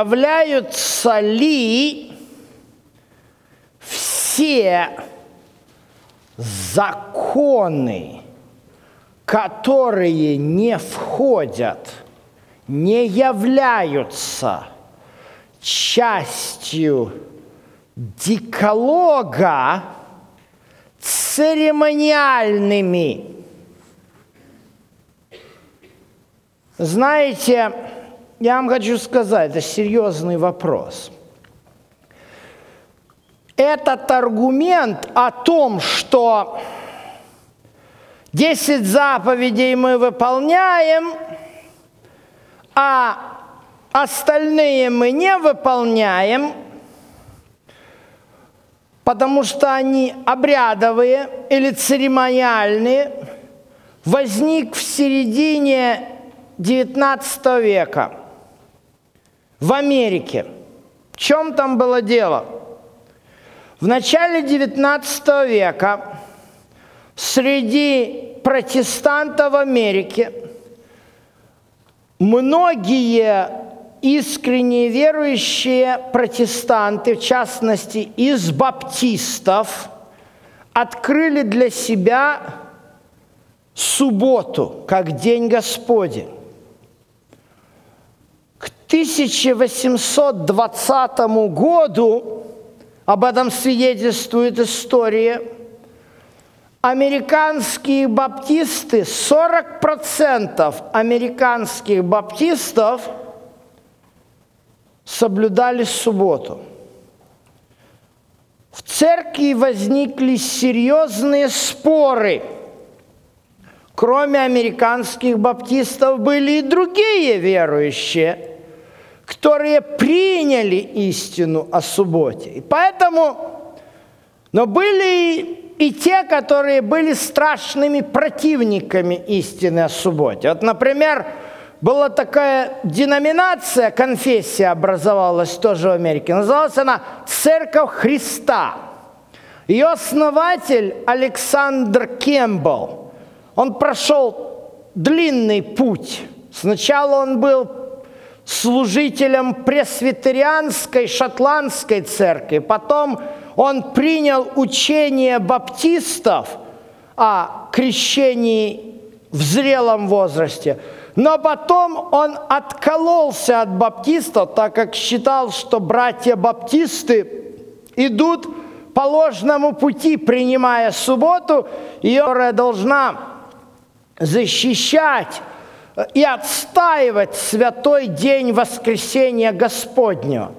являются ли все законы, которые не входят, не являются частью декалога церемониальными. Знаете, я вам хочу сказать, это серьезный вопрос. Этот аргумент о том, что 10 заповедей мы выполняем, а остальные мы не выполняем, потому что они обрядовые или церемониальные, возник в середине XIX века – в Америке. В чем там было дело? В начале XIX века среди протестантов в Америке многие искренне верующие протестанты, в частности из баптистов, открыли для себя субботу как День Господень. 1820 году, об этом свидетельствует история, американские баптисты, 40% американских баптистов соблюдали субботу. В церкви возникли серьезные споры. Кроме американских баптистов были и другие верующие – которые приняли истину о субботе. И поэтому, но были и те, которые были страшными противниками истины о субботе. Вот, например, была такая деноминация, конфессия образовалась тоже в Америке. Называлась она «Церковь Христа». Ее основатель Александр Кембл, он прошел длинный путь. Сначала он был служителем пресвитерианской шотландской церкви. Потом он принял учение баптистов о крещении в зрелом возрасте. Но потом он откололся от баптистов, так как считал, что братья-баптисты идут по ложному пути, принимая субботу, которая должна защищать и отстаивать святой день воскресения Господнего.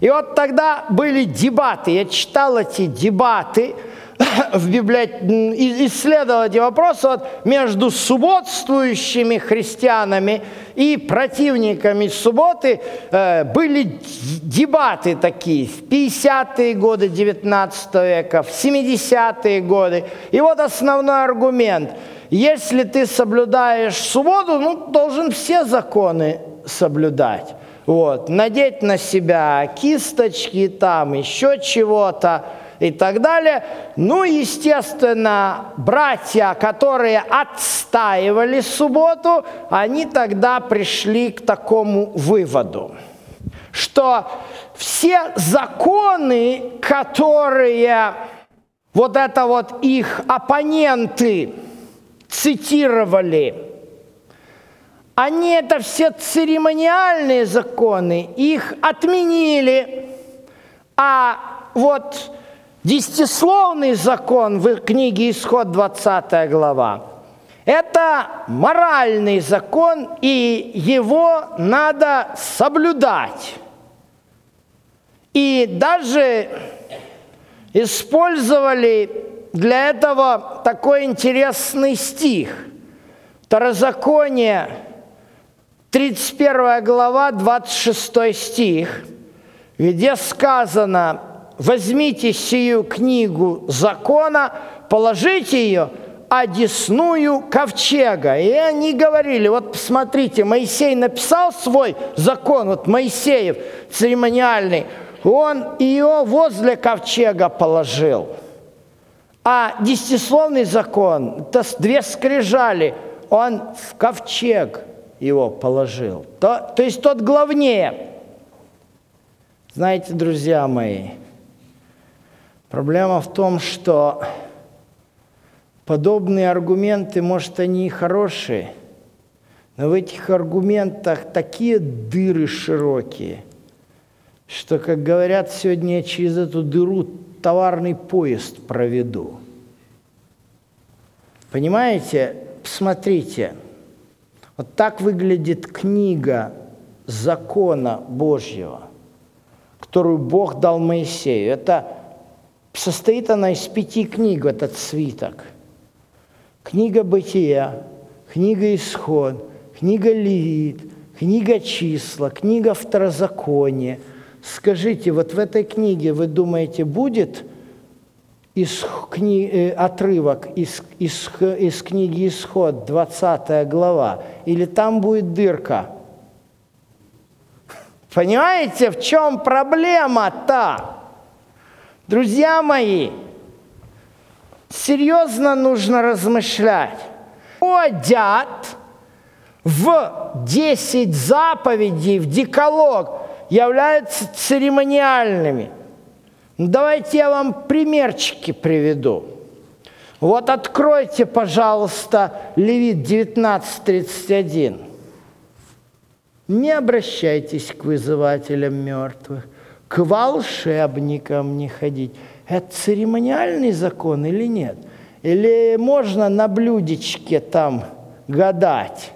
И вот тогда были дебаты. Я читал эти дебаты в библиотеке, исследовал эти вопросы вот, между субботствующими христианами и противниками субботы. Э, были дебаты такие в 50-е годы 19 века, в 70-е годы. И вот основной аргумент – если ты соблюдаешь субботу, ну, должен все законы соблюдать. Вот, надеть на себя кисточки, там еще чего-то и так далее. Ну, естественно, братья, которые отстаивали субботу, они тогда пришли к такому выводу, что все законы, которые вот это вот их оппоненты цитировали. Они это все церемониальные законы, их отменили. А вот десятисловный закон в книге Исход 20 глава, это моральный закон, и его надо соблюдать. И даже использовали для этого такой интересный стих. Второзаконие, 31 глава, 26 стих, где сказано, возьмите сию книгу закона, положите ее одесную ковчега. И они говорили, вот посмотрите, Моисей написал свой закон, вот Моисеев церемониальный, он ее возле ковчега положил – а десятисловный закон, это две скрижали, Он в ковчег его положил. То, то есть тот главнее. Знаете, друзья мои, проблема в том, что подобные аргументы, может, они и хорошие, но в этих аргументах такие дыры широкие, что, как говорят сегодня, через эту дыру товарный поезд проведу. Понимаете, посмотрите, вот так выглядит книга закона Божьего, которую Бог дал Моисею. Это состоит она из пяти книг, этот свиток. Книга Бытия, книга Исход, книга Левит, книга Числа, книга Второзакония. Скажите, вот в этой книге, вы думаете, будет – из кни... Э, отрывок из, из, из книги Исход, 20 глава, или там будет дырка. Понимаете, в чем проблема-то? Друзья мои, серьезно нужно размышлять. Ходят в 10 заповедей, в деколог, являются церемониальными – Давайте я вам примерчики приведу. Вот откройте, пожалуйста, Левит 19.31. Не обращайтесь к вызывателям мертвых, к волшебникам не ходить. Это церемониальный закон или нет? Или можно на блюдечке там гадать?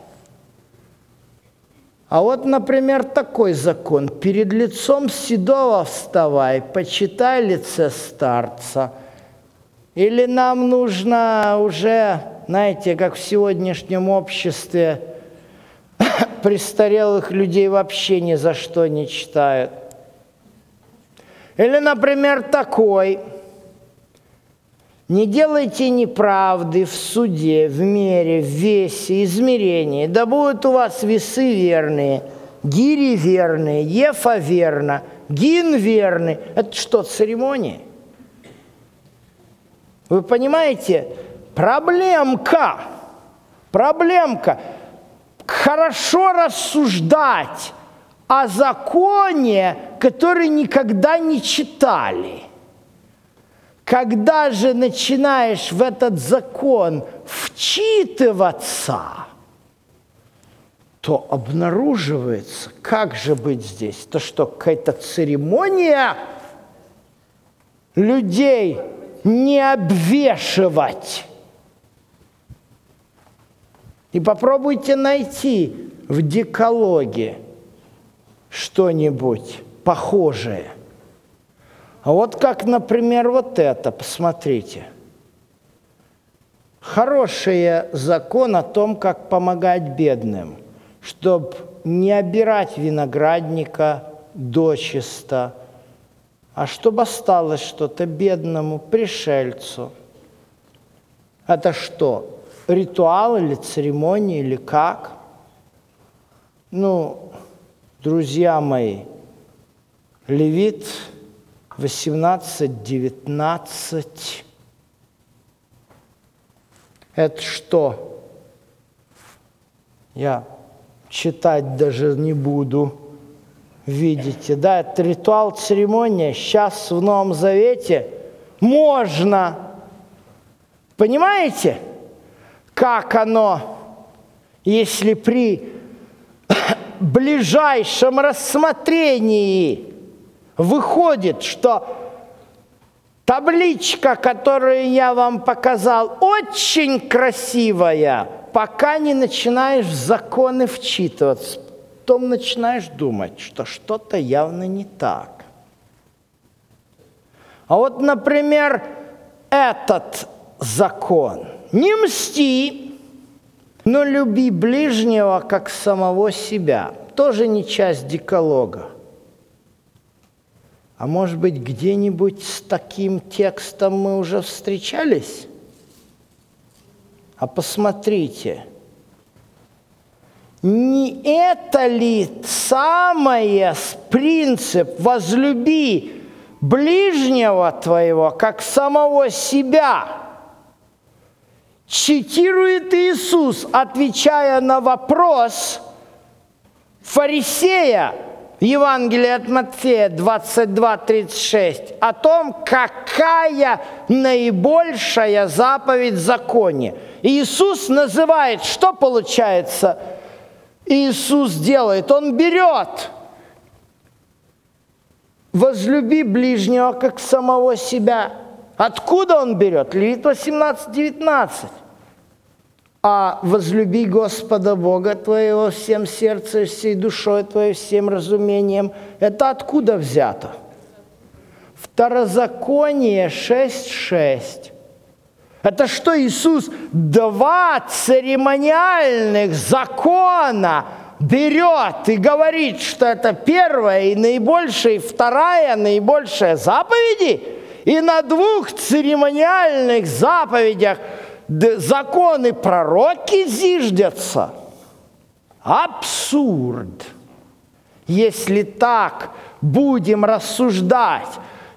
А вот, например, такой закон. Перед лицом седого вставай, почитай лице старца. Или нам нужно уже, знаете, как в сегодняшнем обществе, престарелых людей вообще ни за что не читают. Или, например, такой – не делайте неправды в суде, в мере, в весе, измерении. Да будут у вас весы верные, гири верные, ефа верно, гин верный. Это что, церемония? Вы понимаете? Проблемка. Проблемка. Хорошо рассуждать о законе, который никогда не читали – когда же начинаешь в этот закон вчитываться, то обнаруживается, как же быть здесь? То что, какая-то церемония людей не обвешивать. И попробуйте найти в декологе что-нибудь похожее – а вот как, например, вот это, посмотрите. Хороший закон о том, как помогать бедным, чтобы не обирать виноградника дочисто, а чтобы осталось что-то бедному пришельцу. Это что? Ритуал или церемония или как? Ну, друзья мои, левит 18, 19. Это что? Я читать даже не буду. Видите, да, это ритуал, церемония. Сейчас в Новом Завете можно. Понимаете, как оно, если при ближайшем рассмотрении Выходит, что табличка, которую я вам показал, очень красивая, пока не начинаешь в законы вчитываться. Потом начинаешь думать, что что-то явно не так. А вот, например, этот закон. Не мсти, но люби ближнего, как самого себя. Тоже не часть деколога. А может быть, где-нибудь с таким текстом мы уже встречались? А посмотрите, не это ли самое принцип «возлюби ближнего твоего, как самого себя»? цитирует Иисус, отвечая на вопрос фарисея в Евангелии от Матфея 22:36 о том, какая наибольшая заповедь в законе. Иисус называет, что получается Иисус делает? Он берет возлюби ближнего, как самого себя. Откуда он берет? Левит 18, 19. А возлюби Господа Бога твоего всем сердцем, всей душой твоей, всем разумением. Это откуда взято? Второзаконие 6.6. Это что Иисус два церемониальных закона берет и говорит, что это первая и наибольшая, и вторая наибольшая заповеди, и на двух церемониальных заповедях законы пророки зиждятся. Абсурд. Если так будем рассуждать,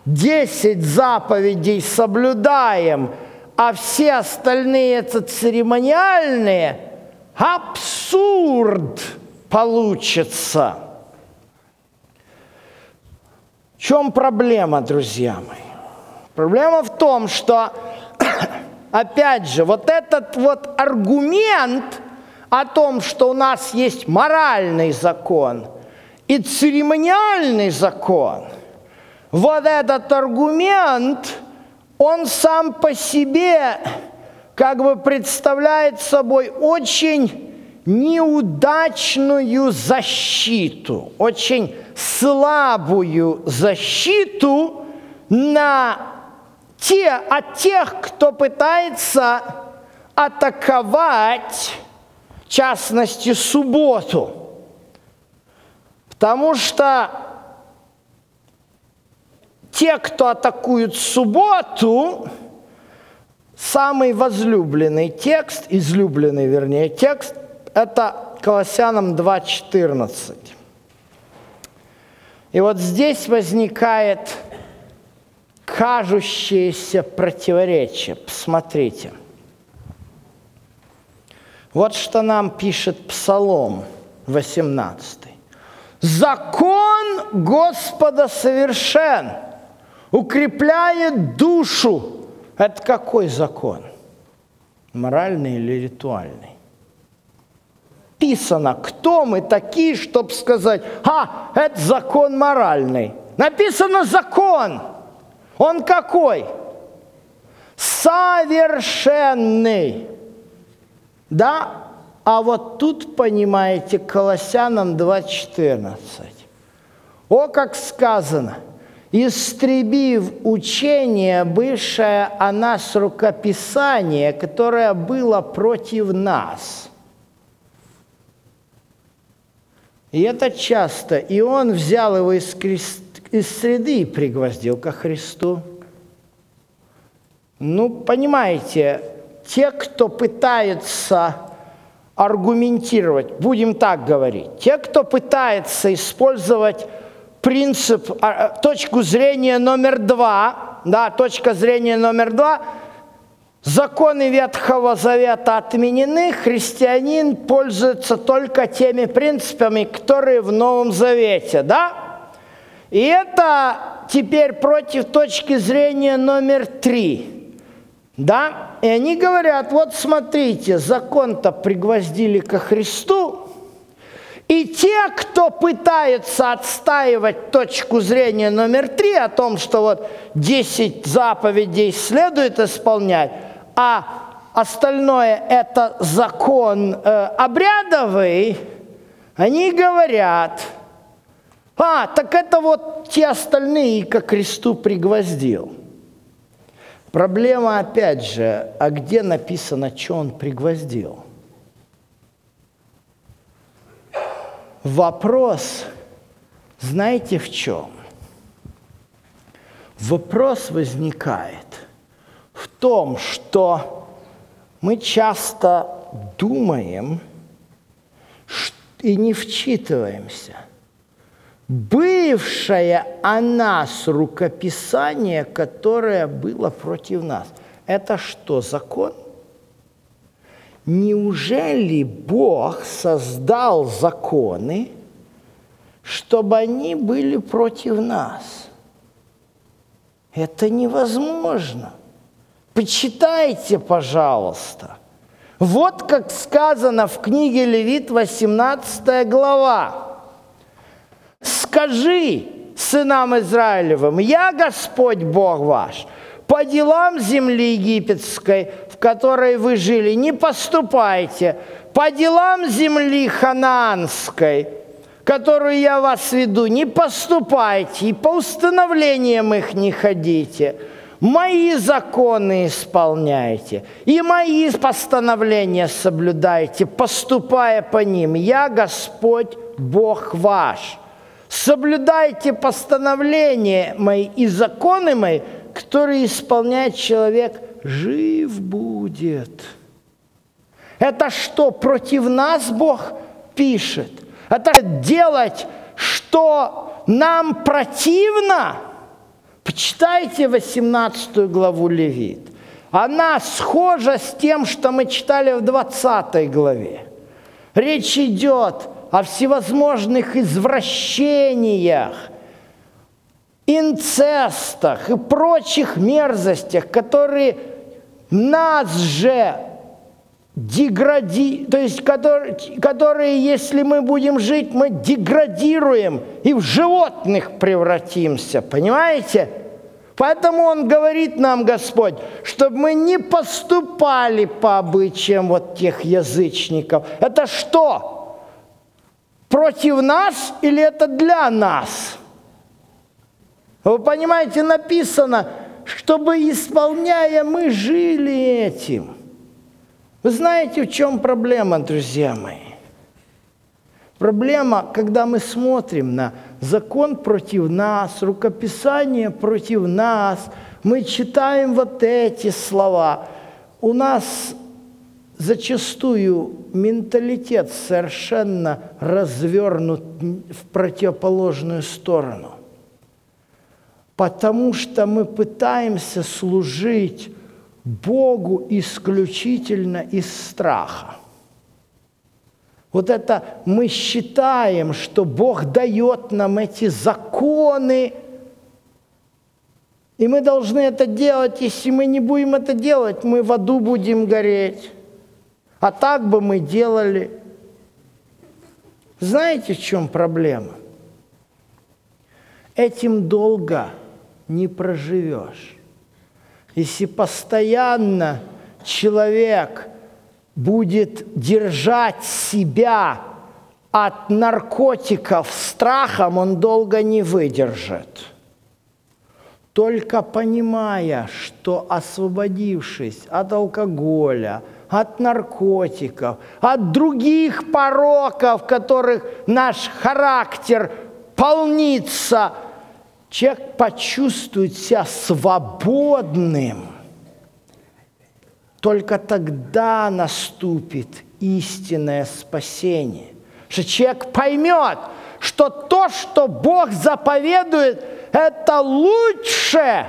десять заповедей соблюдаем, а все остальные это церемониальные, абсурд получится. В чем проблема, друзья мои? Проблема в том, что, опять же, вот этот вот аргумент о том, что у нас есть моральный закон и церемониальный закон, вот этот аргумент, он сам по себе как бы представляет собой очень неудачную защиту, очень слабую защиту на те, от тех, кто пытается атаковать, в частности, субботу. Потому что те, кто атакуют субботу, самый возлюбленный текст, излюбленный, вернее, текст это Колоссянам 2.14. И вот здесь возникает кажущееся противоречие. Посмотрите. Вот что нам пишет Псалом 18. «Закон Господа совершен, укрепляет душу». Это какой закон? Моральный или ритуальный? написано, кто мы такие, чтобы сказать, а, это закон моральный. Написано закон. Он какой? Совершенный. Да? А вот тут, понимаете, Колоссянам 2.14. О, как сказано, истребив учение, бывшее о нас рукописание, которое было против нас – И это часто. И он взял его из, крест, из среды и пригвоздил ко Христу. Ну, понимаете, те, кто пытается аргументировать, будем так говорить, те, кто пытается использовать принцип, а, точку зрения номер два, да, точка зрения номер два – Законы Ветхого Завета отменены, христианин пользуется только теми принципами, которые в Новом Завете, да? И это теперь против точки зрения номер три, да? И они говорят, вот смотрите, закон-то пригвоздили ко Христу, и те, кто пытается отстаивать точку зрения номер три о том, что вот 10 заповедей следует исполнять, а остальное это закон э, обрядовый, они говорят, а, так это вот те остальные ко кресту пригвоздил. Проблема опять же, а где написано, что он пригвоздил? Вопрос, знаете в чем? Вопрос возникает – том, что мы часто думаем и не вчитываемся. Бывшее о нас рукописание, которое было против нас, это что, закон? неужели Бог создал законы, чтобы они были против нас? Это невозможно. Почитайте, пожалуйста. Вот как сказано в книге Левит, 18 глава. «Скажи сынам Израилевым, я Господь Бог ваш, по делам земли египетской, в которой вы жили, не поступайте, по делам земли ханаанской, которую я вас веду, не поступайте, и по установлениям их не ходите» мои законы исполняйте, и мои постановления соблюдайте, поступая по ним. Я Господь Бог ваш. Соблюдайте постановления мои и законы мои, которые исполняет человек, жив будет. Это что, против нас Бог пишет? Это делать, что нам противно – Почитайте 18 главу Левит. Она схожа с тем, что мы читали в 20 главе. Речь идет о всевозможных извращениях, инцестах и прочих мерзостях, которые нас же дегради, то есть которые, которые, если мы будем жить, мы деградируем и в животных превратимся, понимаете? Поэтому Он говорит нам, Господь, чтобы мы не поступали по обычаям вот тех язычников. Это что? Против нас или это для нас? Вы понимаете, написано, чтобы, исполняя, мы жили этим – вы знаете, в чем проблема, друзья мои? Проблема, когда мы смотрим на закон против нас, рукописание против нас, мы читаем вот эти слова. У нас зачастую менталитет совершенно развернут в противоположную сторону. Потому что мы пытаемся служить Богу исключительно из страха. Вот это мы считаем, что Бог дает нам эти законы, и мы должны это делать. Если мы не будем это делать, мы в аду будем гореть. А так бы мы делали. Знаете, в чем проблема? Этим долго не проживешь. Если постоянно человек будет держать себя от наркотиков страхом, он долго не выдержит. Только понимая, что освободившись от алкоголя, от наркотиков, от других пороков, которых наш характер полнится – человек почувствует себя свободным, только тогда наступит истинное спасение. Что человек поймет, что то, что Бог заповедует, это лучше,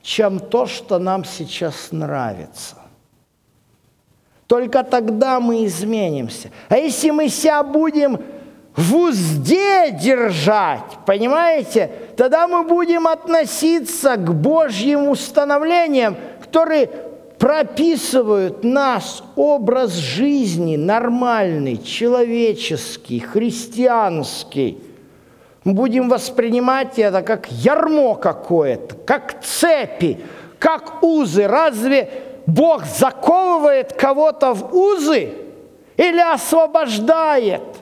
чем то, что нам сейчас нравится. Только тогда мы изменимся. А если мы себя будем в узде держать, понимаете, тогда мы будем относиться к Божьим установлениям, которые прописывают наш образ жизни нормальный, человеческий, христианский. Мы будем воспринимать это как ярмо какое-то, как цепи, как узы. Разве Бог заковывает кого-то в узы или освобождает –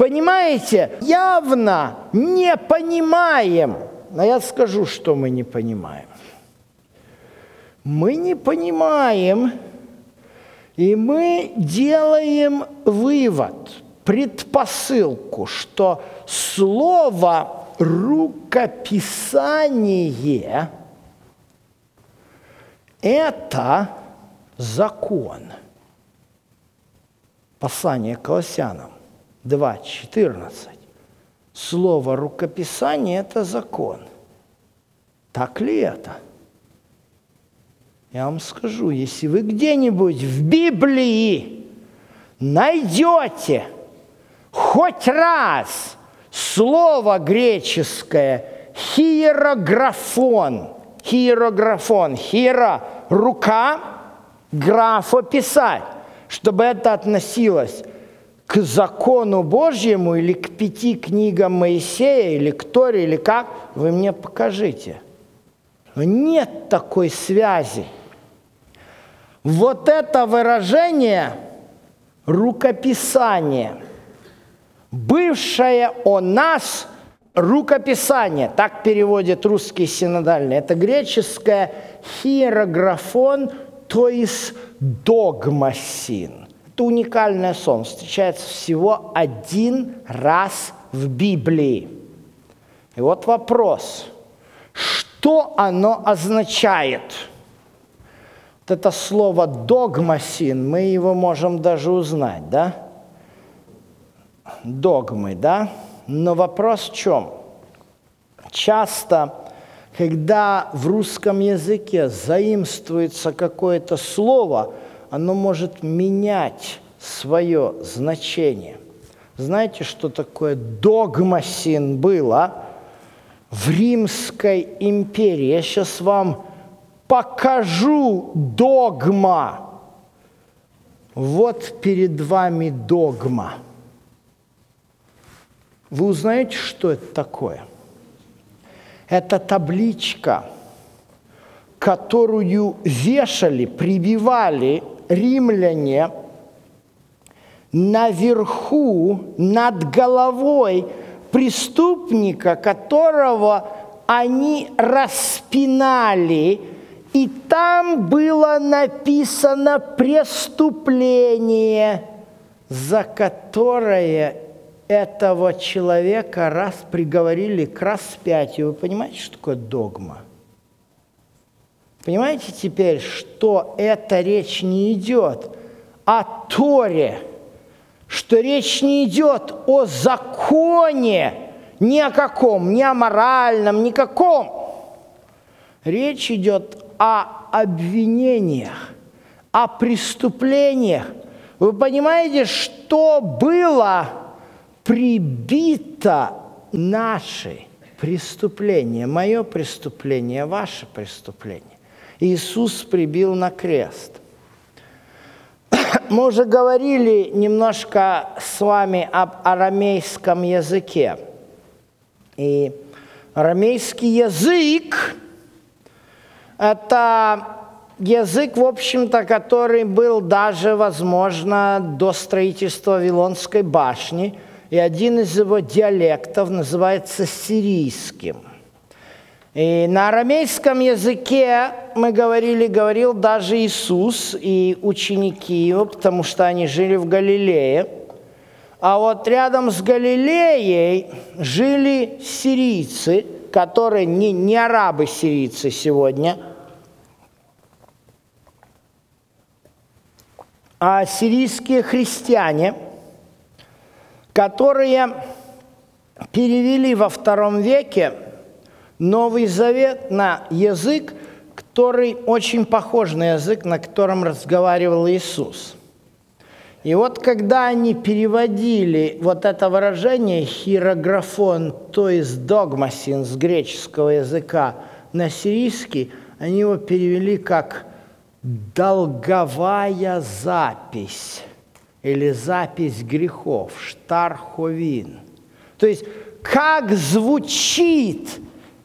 Понимаете, явно не понимаем. Но я скажу, что мы не понимаем. Мы не понимаем, и мы делаем вывод, предпосылку, что слово рукописание – это закон. Послание к Колоссянам. 2.14. Слово рукописание – это закон. Так ли это? Я вам скажу, если вы где-нибудь в Библии найдете хоть раз слово греческое хиерографон, хиерографон, хиера – рука, графа писать, чтобы это относилось к закону Божьему или к пяти книгам Моисея, или к Торе, или как, вы мне покажите. Нет такой связи. Вот это выражение рукописание, бывшее о нас рукописание, так переводит русский синодальный. Это греческое хиерографон, то есть догмасин. Это уникальное слово, встречается всего один раз в Библии. И вот вопрос, что оно означает? Вот это слово догмасин, мы его можем даже узнать, да? Догмы, да? Но вопрос в чем? Часто когда в русском языке заимствуется какое-то слово, оно может менять свое значение. Знаете, что такое догмасин было в Римской империи? Я сейчас вам покажу догма. Вот перед вами догма. Вы узнаете, что это такое? Это табличка, которую вешали, прибивали римляне наверху, над головой преступника, которого они распинали, и там было написано преступление, за которое этого человека раз приговорили к распятию. Вы понимаете, что такое догма? Понимаете теперь, что эта речь не идет о Торе, что речь не идет о законе, ни о каком, ни о моральном, никаком. Речь идет о обвинениях, о преступлениях. Вы понимаете, что было прибито наши преступления, мое преступление, ваше преступление. Иисус прибил на крест. Мы уже говорили немножко с вами об арамейском языке. И арамейский язык – это язык, в общем-то, который был даже, возможно, до строительства Вавилонской башни – и один из его диалектов называется сирийским. И на арамейском языке, мы говорили, говорил даже Иисус и ученики его, потому что они жили в Галилее. А вот рядом с Галилеей жили сирийцы, которые не, не арабы-сирийцы сегодня, а сирийские христиане – которые перевели во втором веке Новый Завет на язык, который очень похож на язык, на котором разговаривал Иисус. И вот когда они переводили вот это выражение хирографон, то есть догмасин с греческого языка на сирийский, они его перевели как долговая запись или запись грехов, штарховин. То есть как звучит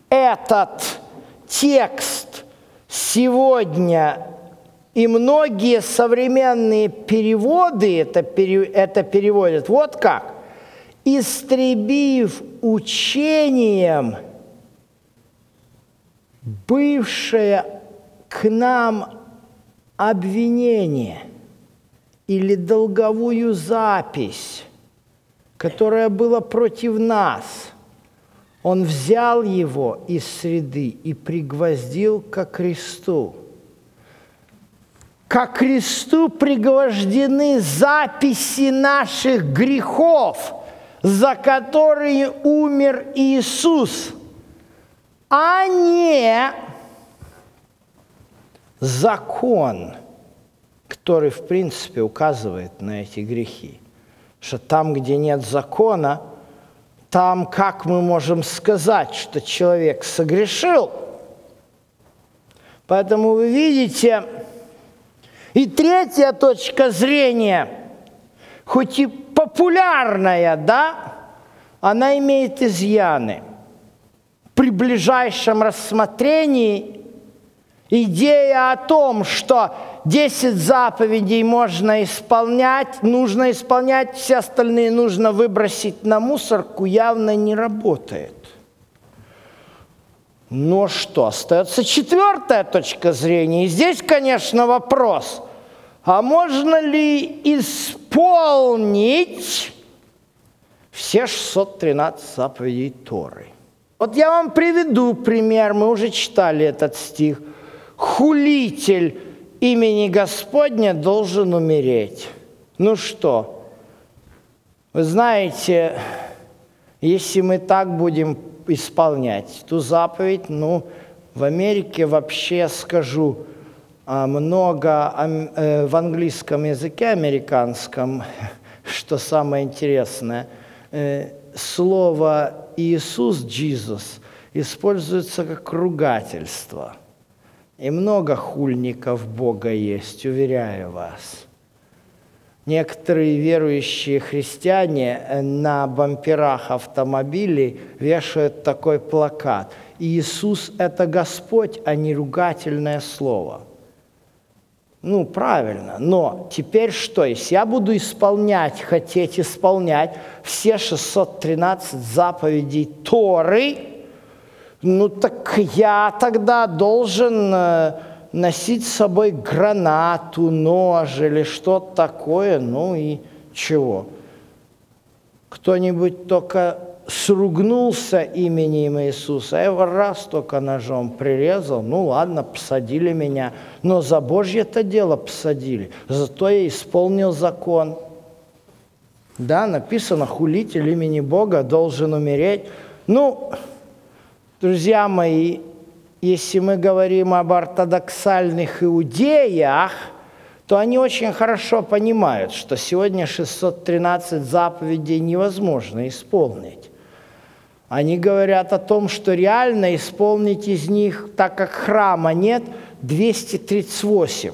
этот текст сегодня, и многие современные переводы это, это переводят вот как. «Истребив учением бывшее к нам обвинение» или долговую запись, которая была против нас. Он взял его из среды и пригвоздил ко кресту. Ко кресту пригвождены записи наших грехов, за которые умер Иисус, а не закон, который, в принципе, указывает на эти грехи. Что там, где нет закона, там как мы можем сказать, что человек согрешил? Поэтому вы видите, и третья точка зрения, хоть и популярная, да, она имеет изъяны. При ближайшем рассмотрении идея о том, что 10 заповедей можно исполнять, нужно исполнять, все остальные нужно выбросить на мусорку, явно не работает. Но что, остается четвертая точка зрения. И здесь, конечно, вопрос, а можно ли исполнить все 613 заповедей Торы? Вот я вам приведу пример, мы уже читали этот стих. Хулитель имени Господня должен умереть. Ну что, вы знаете, если мы так будем исполнять ту заповедь. Ну, в Америке вообще скажу а, много э, в английском языке американском, что самое интересное, э, слово Иисус, Jesus, используется как ругательство. И много хульников Бога есть, уверяю вас. Некоторые верующие христиане на бамперах автомобилей вешают такой плакат. Иисус – это Господь, а не ругательное слово. Ну, правильно. Но теперь что? Если я буду исполнять, хотеть исполнять все 613 заповедей Торы, ну так я тогда должен э, носить с собой гранату, нож или что-то такое, ну и чего? Кто-нибудь только сругнулся именем Иисуса, я его раз только ножом прирезал, ну ладно, посадили меня, но за Божье это дело посадили, зато я исполнил закон. Да, написано, хулитель имени Бога должен умереть. Ну, друзья мои, если мы говорим об ортодоксальных иудеях, то они очень хорошо понимают, что сегодня 613 заповедей невозможно исполнить. Они говорят о том, что реально исполнить из них, так как храма нет, 238.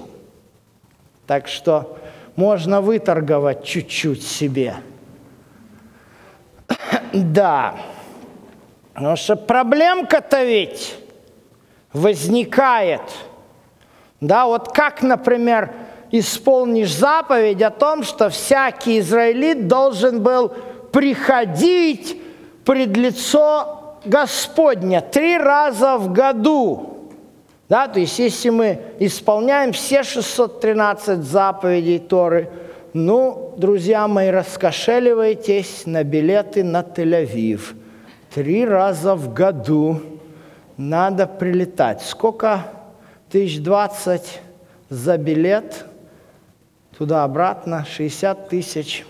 Так что можно выторговать чуть-чуть себе. Да. Потому что проблемка-то ведь возникает. Да, вот как, например, исполнишь заповедь о том, что всякий израилит должен был приходить пред лицо Господня три раза в году. Да, то есть если мы исполняем все 613 заповедей Торы, ну, друзья мои, раскошеливайтесь на билеты на Тель-Авив. Три раза в году надо прилетать. Сколько? Тысяч двадцать за билет туда-обратно, 60 тысяч,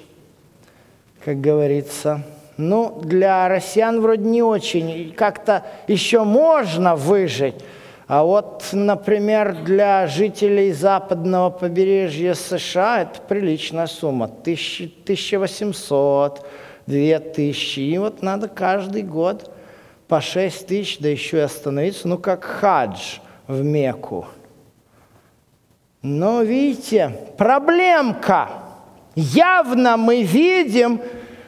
как говорится. Ну, для россиян вроде не очень, как-то еще можно выжить. А вот, например, для жителей западного побережья США это приличная сумма. 1800, 2000. И вот надо каждый год по 6 тысяч, да еще и остановиться, ну, как хадж в Мекку. Но видите, проблемка. Явно мы видим,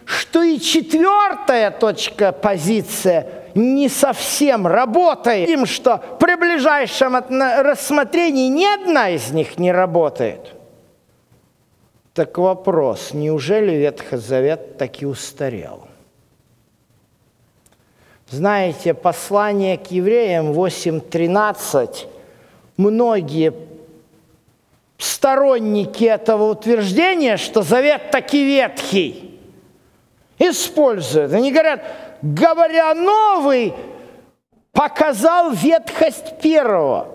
что и четвертая точка позиция не совсем работает. Видим, что при ближайшем рассмотрении ни одна из них не работает. Так вопрос, неужели Ветхий Завет таки устарел? Знаете, послание к евреям 8.13, многие сторонники этого утверждения, что завет таки ветхий, используют. Они говорят, говоря новый, показал ветхость первого,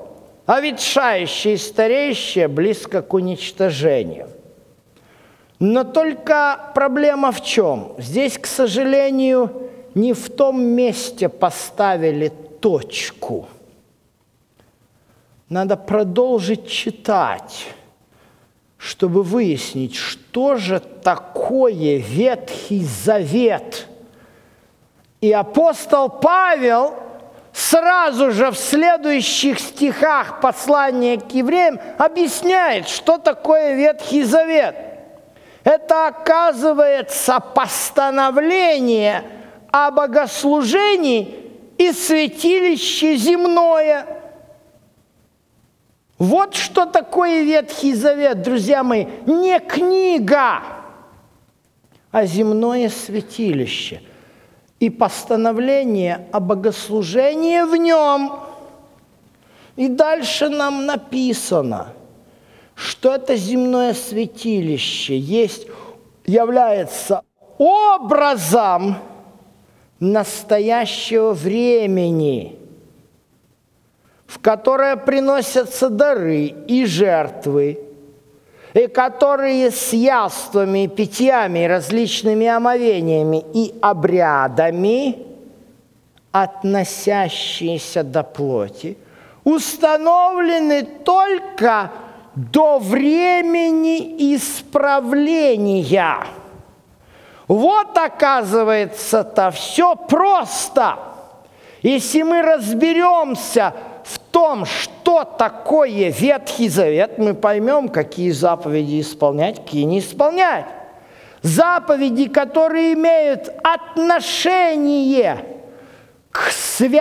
а ветшающее и стареющее близко к уничтожению. Но только проблема в чем? Здесь, к сожалению, не в том месте поставили точку. надо продолжить читать, чтобы выяснить, что же такое Ветхий Завет. И апостол Павел сразу же в следующих стихах послания к евреям объясняет, что такое Ветхий Завет. Это оказывается постановление о богослужении и святилище земное – вот что такое Ветхий Завет, друзья мои, не книга, а земное святилище и постановление о богослужении в нем. И дальше нам написано, что это земное святилище есть, является образом настоящего времени – в которое приносятся дары и жертвы, и которые с яствами, питьями, различными омовениями и обрядами, относящиеся до плоти, установлены только до времени исправления. Вот оказывается-то все просто. Если мы разберемся – в том, что такое Ветхий Завет, мы поймем, какие заповеди исполнять, какие не исполнять. Заповеди, которые имеют отношение к святилищу,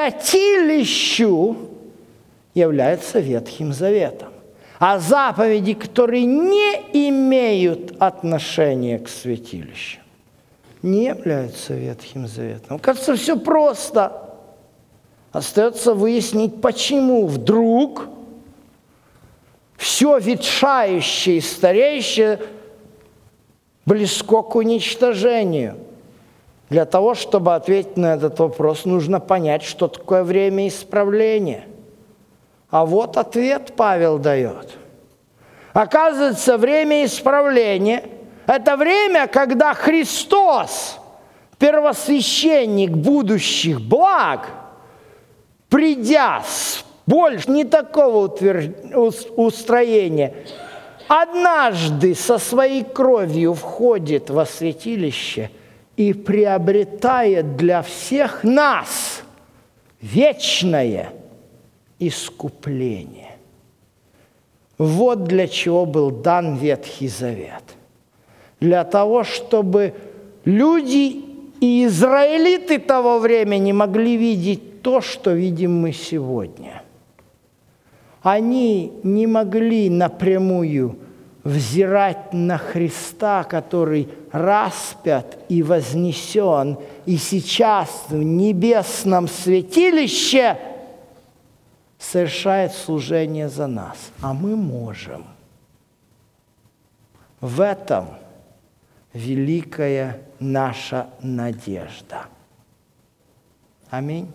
являются Ветхим Заветом. А заповеди, которые не имеют отношения к святилищу, не являются Ветхим Заветом. Кажется, все просто – Остается выяснить, почему вдруг все ветшающее и стареющее близко к уничтожению. Для того, чтобы ответить на этот вопрос, нужно понять, что такое время исправления. А вот ответ Павел дает. Оказывается, время исправления – это время, когда Христос, первосвященник будущих благ – придя с больше не такого устроения, однажды со своей кровью входит во святилище и приобретает для всех нас вечное искупление. Вот для чего был дан Ветхий Завет. Для того, чтобы люди и израилиты того времени могли видеть то, что видим мы сегодня. Они не могли напрямую взирать на Христа, который распят и вознесен, и сейчас в небесном святилище совершает служение за нас. А мы можем. В этом великая наша надежда. Аминь.